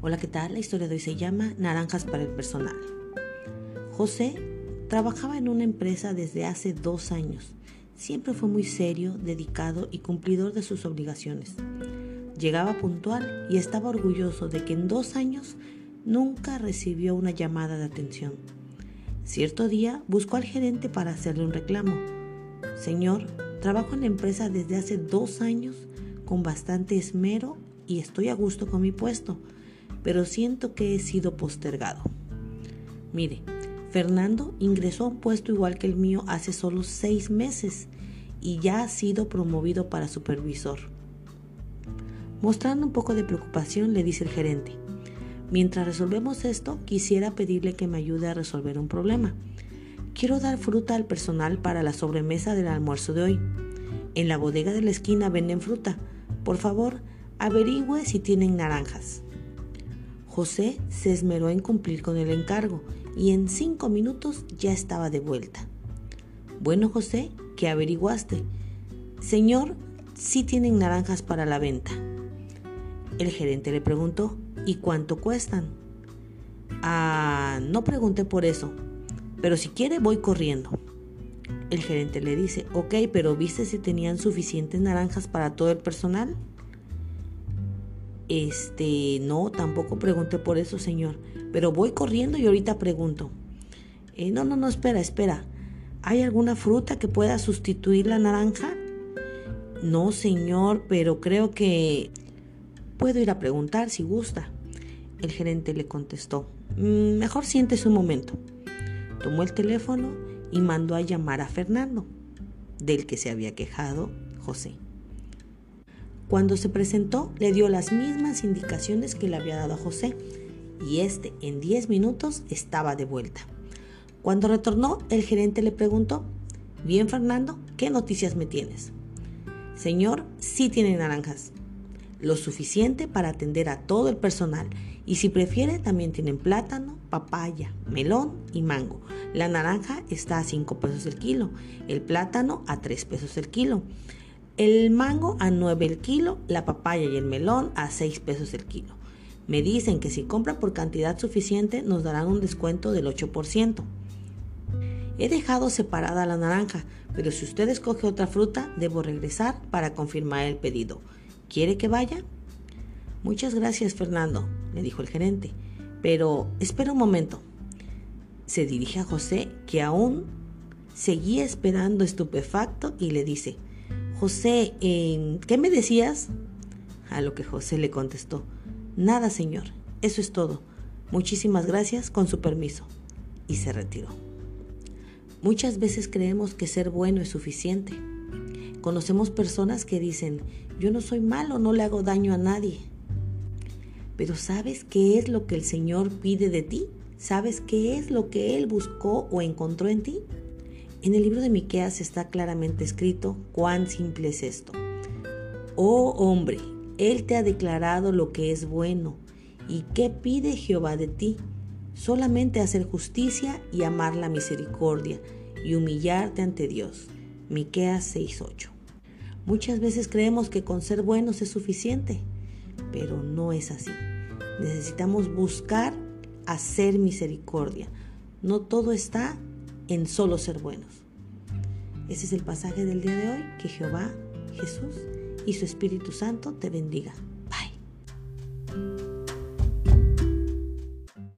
Hola, ¿qué tal? La historia de hoy se llama Naranjas para el personal. José trabajaba en una empresa desde hace dos años. Siempre fue muy serio, dedicado y cumplidor de sus obligaciones. Llegaba puntual y estaba orgulloso de que en dos años nunca recibió una llamada de atención. Cierto día buscó al gerente para hacerle un reclamo. Señor, trabajo en la empresa desde hace dos años con bastante esmero y estoy a gusto con mi puesto pero siento que he sido postergado. Mire, Fernando ingresó a un puesto igual que el mío hace solo seis meses y ya ha sido promovido para supervisor. Mostrando un poco de preocupación, le dice el gerente, mientras resolvemos esto, quisiera pedirle que me ayude a resolver un problema. Quiero dar fruta al personal para la sobremesa del almuerzo de hoy. En la bodega de la esquina venden fruta. Por favor, averigüe si tienen naranjas. José se esmeró en cumplir con el encargo y en cinco minutos ya estaba de vuelta. Bueno, José, ¿qué averiguaste? Señor, sí tienen naranjas para la venta. El gerente le preguntó, ¿y cuánto cuestan? Ah, no pregunté por eso, pero si quiere voy corriendo. El gerente le dice, ok, pero ¿viste si tenían suficientes naranjas para todo el personal? Este, no, tampoco pregunté por eso, señor. Pero voy corriendo y ahorita pregunto. Eh, no, no, no, espera, espera. ¿Hay alguna fruta que pueda sustituir la naranja? No, señor, pero creo que... Puedo ir a preguntar si gusta. El gerente le contestó. Mm, mejor siéntese un momento. Tomó el teléfono y mandó a llamar a Fernando, del que se había quejado José. Cuando se presentó, le dio las mismas indicaciones que le había dado a José y este en 10 minutos estaba de vuelta. Cuando retornó, el gerente le preguntó, Bien Fernando, ¿qué noticias me tienes? Señor, sí tiene naranjas, lo suficiente para atender a todo el personal y si prefiere también tienen plátano, papaya, melón y mango. La naranja está a 5 pesos el kilo, el plátano a 3 pesos el kilo. El mango a 9 el kilo, la papaya y el melón a 6 pesos el kilo. Me dicen que si compra por cantidad suficiente nos darán un descuento del 8%. He dejado separada la naranja, pero si usted escoge otra fruta, debo regresar para confirmar el pedido. ¿Quiere que vaya? Muchas gracias, Fernando, le dijo el gerente. Pero espera un momento. Se dirige a José, que aún seguía esperando estupefacto, y le dice, José, ¿qué me decías? A lo que José le contestó, Nada, señor, eso es todo. Muchísimas gracias, con su permiso. Y se retiró. Muchas veces creemos que ser bueno es suficiente. Conocemos personas que dicen, yo no soy malo, no le hago daño a nadie. Pero ¿sabes qué es lo que el Señor pide de ti? ¿Sabes qué es lo que Él buscó o encontró en ti? En el libro de Miqueas está claramente escrito cuán simple es esto. Oh hombre, él te ha declarado lo que es bueno. ¿Y qué pide Jehová de ti? Solamente hacer justicia y amar la misericordia y humillarte ante Dios. Miqueas 6:8. Muchas veces creemos que con ser buenos es suficiente, pero no es así. Necesitamos buscar hacer misericordia. No todo está en solo ser buenos. Ese es el pasaje del día de hoy. Que Jehová, Jesús y su Espíritu Santo te bendiga.